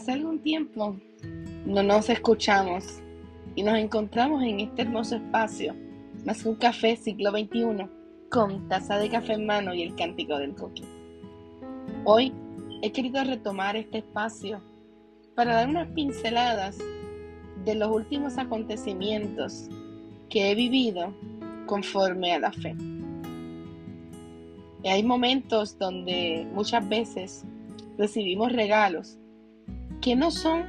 Hace algún tiempo no nos escuchamos y nos encontramos en este hermoso espacio, más un café siglo XXI, con taza de café en mano y el cántico del coquí. Hoy he querido retomar este espacio para dar unas pinceladas de los últimos acontecimientos que he vivido conforme a la fe. Y hay momentos donde muchas veces recibimos regalos que no son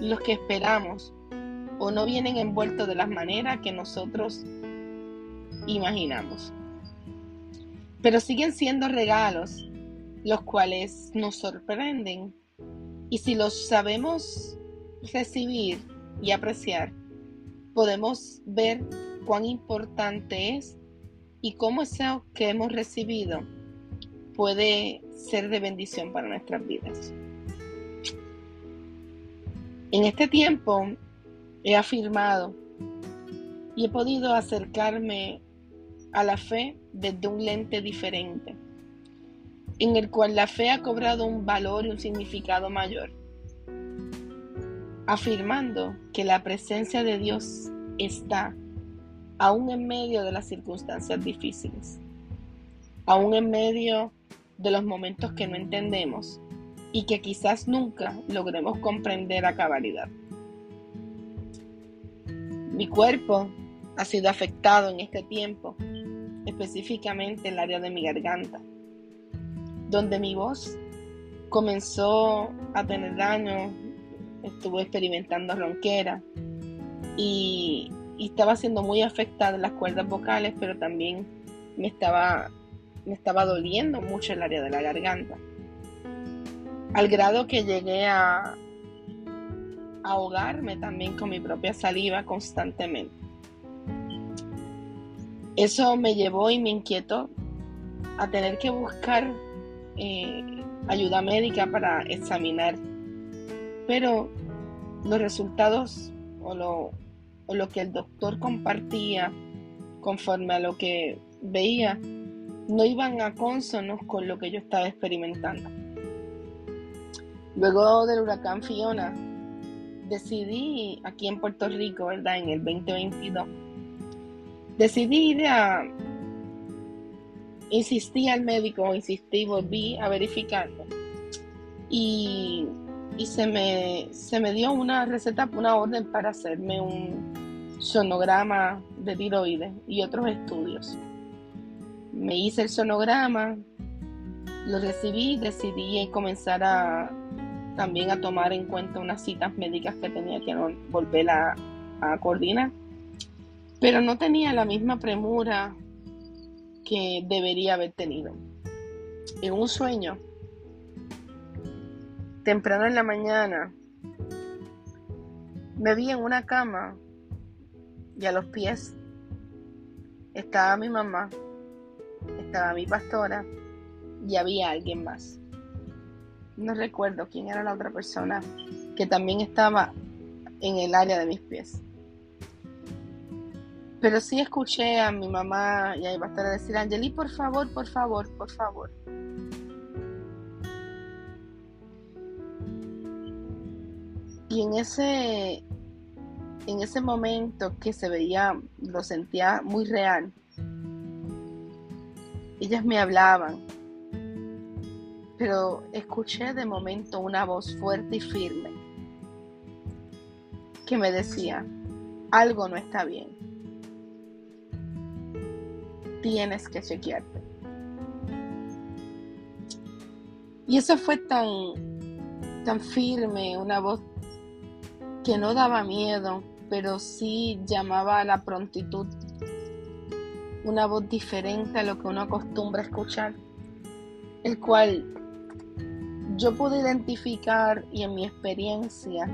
los que esperamos o no vienen envueltos de las maneras que nosotros imaginamos. Pero siguen siendo regalos los cuales nos sorprenden y si los sabemos recibir y apreciar, podemos ver cuán importante es y cómo eso que hemos recibido puede ser de bendición para nuestras vidas. En este tiempo he afirmado y he podido acercarme a la fe desde un lente diferente, en el cual la fe ha cobrado un valor y un significado mayor, afirmando que la presencia de Dios está aún en medio de las circunstancias difíciles, aún en medio de los momentos que no entendemos y que quizás nunca logremos comprender a cabalidad. Mi cuerpo ha sido afectado en este tiempo, específicamente en el área de mi garganta, donde mi voz comenzó a tener daño, estuve experimentando ronquera y, estaba siendo muy afectada las cuerdas vocales, pero también me estaba, me estaba doliendo mucho el área de la garganta al grado que llegué a ahogarme también con mi propia saliva constantemente. Eso me llevó y me inquietó a tener que buscar eh, ayuda médica para examinar. Pero los resultados o lo, o lo que el doctor compartía conforme a lo que veía no iban a consonos con lo que yo estaba experimentando. Luego del huracán Fiona, decidí aquí en Puerto Rico, ¿verdad? En el 2022, decidí ir a... Insistí al médico, insistí, volví a verificarlo. Y, y se, me, se me dio una receta, una orden para hacerme un sonograma de tiroides y otros estudios. Me hice el sonograma, lo recibí, decidí comenzar a, también a tomar en cuenta unas citas médicas que tenía que volver a, coordinar. Pero no tenía la misma premura que debería haber tenido. En un sueño, temprano en la mañana, me vi en una cama y a los pies estaba mi mamá, estaba mi pastora y había alguien más no recuerdo quién era la otra persona que también estaba en el área de mis pies. Pero sí escuché a mi mamá y a mi pastora decir, Angeli, por favor, por favor, por favor. Y en ese, en ese momento que se veía, lo sentía muy real, ellas me hablaban pero escuché de momento una voz fuerte y firme que me decía, algo no está bien. Tienes que chequearte. Y eso fue tan, tan firme, una voz que no daba miedo, pero sí llamaba a la prontitud. Una voz diferente a lo que uno acostumbra escuchar, el cual yo pude identificar y en mi experiencia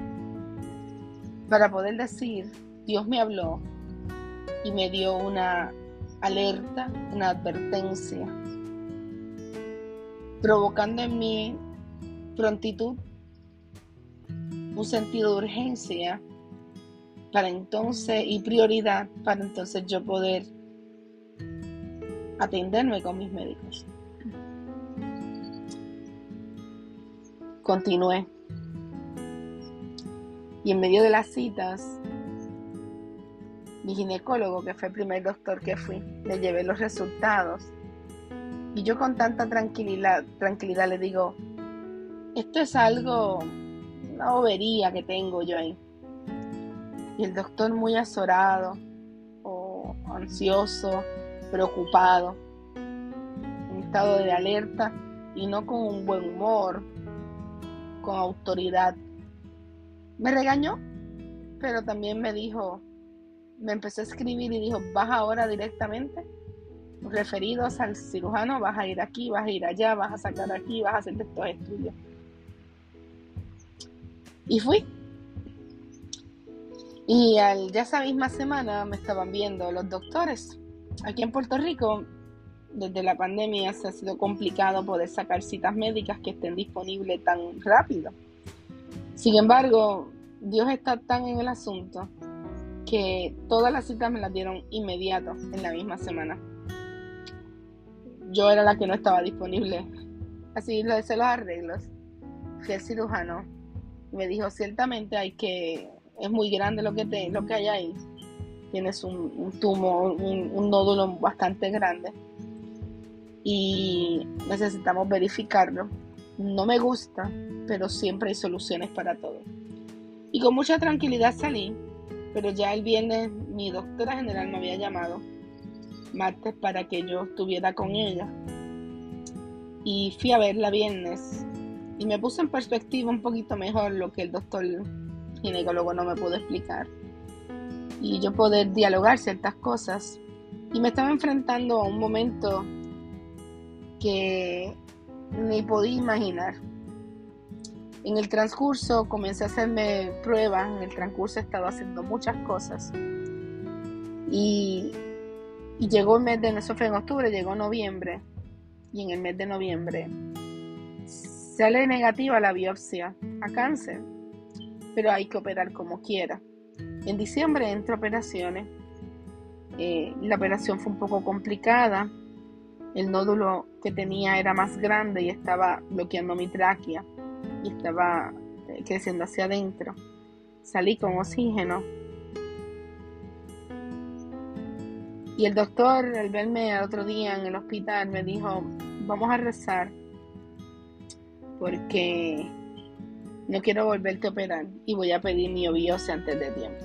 para poder decir, Dios me habló y me dio una alerta, una advertencia, provocando en mí prontitud, un sentido de urgencia para entonces y prioridad para entonces yo poder atenderme con mis médicos. Continué. Y en medio de las citas, mi ginecólogo, que fue el primer doctor que fui, le llevé los resultados. Y yo con tanta tranquilidad, tranquilidad le digo, esto es algo, una bobería que tengo yo ahí. Y el doctor muy azorado, o ansioso, preocupado, en estado de alerta y no con un buen humor, con autoridad. Me regañó, pero también me dijo, me empezó a escribir y dijo, vas ahora directamente, referidos al cirujano, vas a ir aquí, vas a ir allá, vas a sacar aquí, vas a hacer estos estudios. Y fui. Y al, ya esa misma semana me estaban viendo los doctores. Aquí en Puerto Rico, desde la pandemia, se ha sido complicado poder sacar citas médicas que estén disponibles tan rápido. Sin embargo, Dios está tan en el asunto que todas las citas me las dieron inmediato, en la misma semana. Yo era la que no estaba disponible. Así lo hice los arreglos. Fui al cirujano. Me dijo, ciertamente hay que, es muy grande lo que, te, lo que hay ahí. Tienes un, un tumor, un, un nódulo bastante grande. Y necesitamos verificarlo. No me gusta, pero siempre hay soluciones para todo. Y con mucha tranquilidad salí pero ya el viernes mi doctora general me había llamado, martes, para que yo estuviera con ella. Y fui a verla viernes y me puse en perspectiva un poquito mejor lo que el doctor ginecólogo no me pudo explicar. Y yo poder dialogar ciertas cosas. Y me estaba enfrentando a un momento que ni podía imaginar. En el transcurso comencé a hacerme pruebas, en el transcurso he estado haciendo muchas cosas. Y, llegó el mes de, eso fue en octubre, llegó noviembre. Y en el mes de noviembre sale negativa la biopsia a cáncer, pero hay que operar como quiera. En diciembre entro a operaciones. Eh, la operación fue un poco complicada. El nódulo que tenía era más grande y estaba bloqueando mi tráquea y estaba eh, creciendo hacia adentro. Salí con oxígeno. Y el doctor, al verme el otro día en el hospital, me dijo, vamos a rezar porque no quiero volverte a operar y voy a pedir mi biopsia antes de tiempo,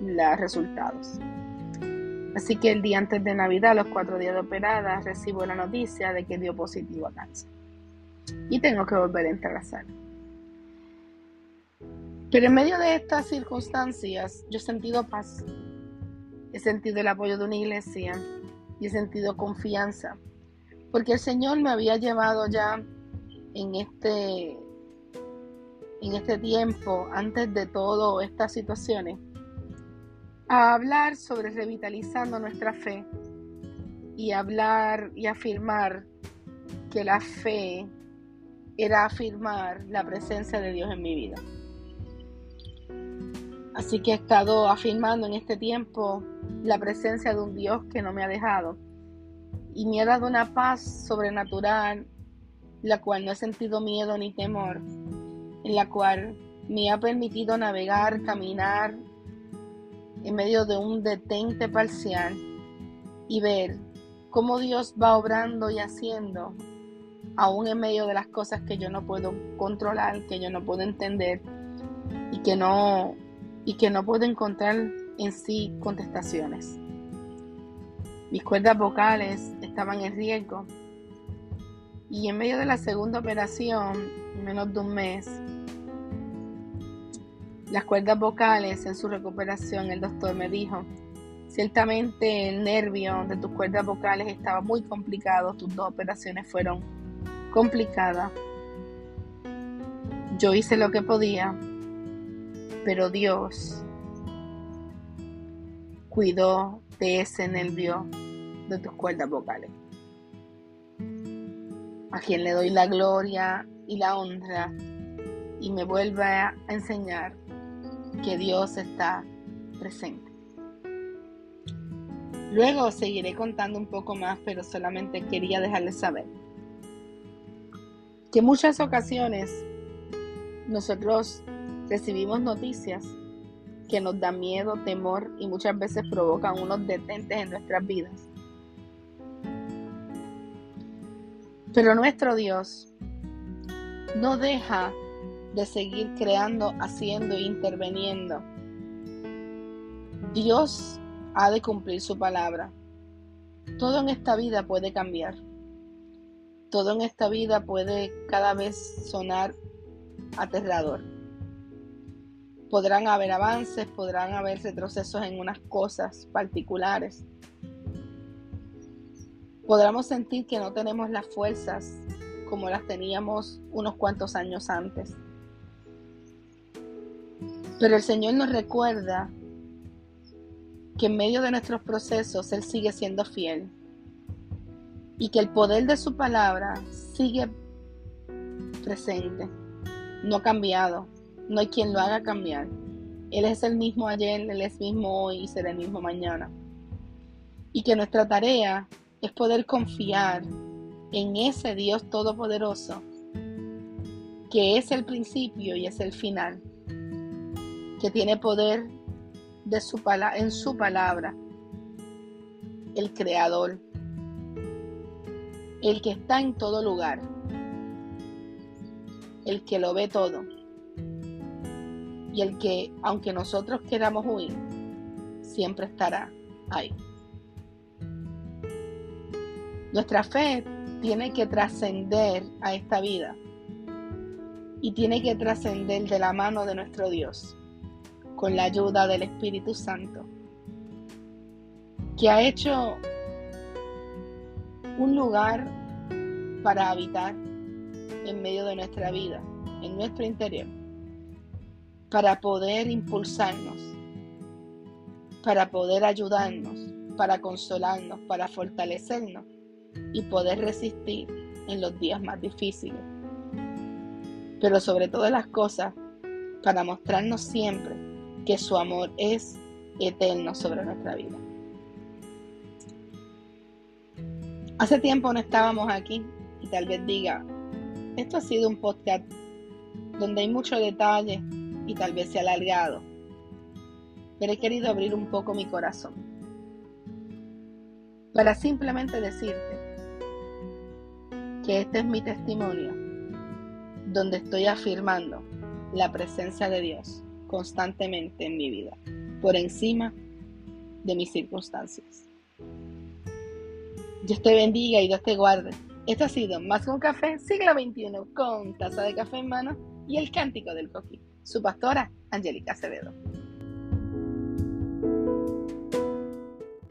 los resultados. Así que el día antes de Navidad, los cuatro días de operada, recibo la noticia de que dio positivo a cáncer. Y tengo que volver a entrar a sala. Pero en medio de estas circunstancias yo he sentido paz, he sentido el apoyo de una iglesia y he sentido confianza, porque el Señor me había llevado ya en este, en este tiempo, antes de todas estas situaciones, a hablar sobre revitalizando nuestra fe y hablar y afirmar que la fe era afirmar la presencia de Dios en mi vida. Así que he estado afirmando en este tiempo la presencia de un Dios que no me ha dejado y me ha dado una paz sobrenatural, la cual no he sentido miedo ni temor, en la cual me ha permitido navegar, caminar en medio de un detente parcial y ver cómo Dios va obrando y haciendo aún en medio de las cosas que yo no puedo controlar, que yo no puedo entender y que no, y que no puedo encontrar en sí contestaciones. Mis cuerdas vocales estaban en riesgo y en medio de la segunda operación, menos de un mes, las cuerdas vocales en su recuperación, el doctor me dijo, ciertamente el nervio de tus cuerdas vocales estaba muy complicado, tus dos operaciones fueron complicada. Yo hice lo que podía, pero Dios cuidó de ese nervio de tus cuerdas vocales. A quien le doy la gloria y la honra y me vuelve a enseñar que Dios está presente. Luego seguiré contando un poco más, pero solamente quería dejarles saber que muchas ocasiones nosotros recibimos noticias que nos dan miedo, temor y muchas veces provocan unos detentes en nuestras vidas. Pero nuestro Dios no deja de seguir creando, haciendo e interviniendo. Dios ha de cumplir su palabra. Todo en esta vida puede cambiar. Todo en esta vida puede cada vez sonar aterrador. Podrán haber avances, podrán haber retrocesos en unas cosas particulares. Podremos sentir que no tenemos las fuerzas como las teníamos unos cuantos años antes. Pero el Señor nos recuerda que en medio de nuestros procesos Él sigue siendo fiel y que el poder de su palabra sigue presente, no ha cambiado, no hay quien lo haga cambiar. Él es el mismo ayer, Él es el mismo hoy y será el mismo mañana. Y que nuestra tarea es poder confiar en ese Dios todopoderoso, que es el principio y es el final, que tiene poder de su en su palabra, el creador, el que está en todo lugar, el que lo ve todo. Y el que, aunque nosotros queramos huir, siempre estará ahí. Nuestra fe tiene que trascender a esta vida. Y tiene que trascender de la mano de nuestro Dios con la ayuda del Espíritu Santo, que ha hecho un lugar para habitar en medio de nuestra vida, en nuestro interior, para poder impulsarnos, para poder ayudarnos, para consolarnos, para fortalecernos y poder resistir en los días más difíciles. Pero sobre todas las cosas, para mostrarnos siempre que su amor es eterno sobre nuestra vida. Hace tiempo no estábamos aquí y tal vez diga, esto ha sido un podcast donde hay mucho detalle y tal vez se ha alargado, pero he querido abrir un poco mi corazón para simplemente decirte que este es mi testimonio donde estoy afirmando la presencia de Dios constantemente en mi vida, por encima de mis circunstancias. Dios te bendiga y Dios te guarde. Esto ha sido Más un café, siglo XXI, con taza de café en mano y el cántico del coquí. Su pastora, Angélica Acevedo.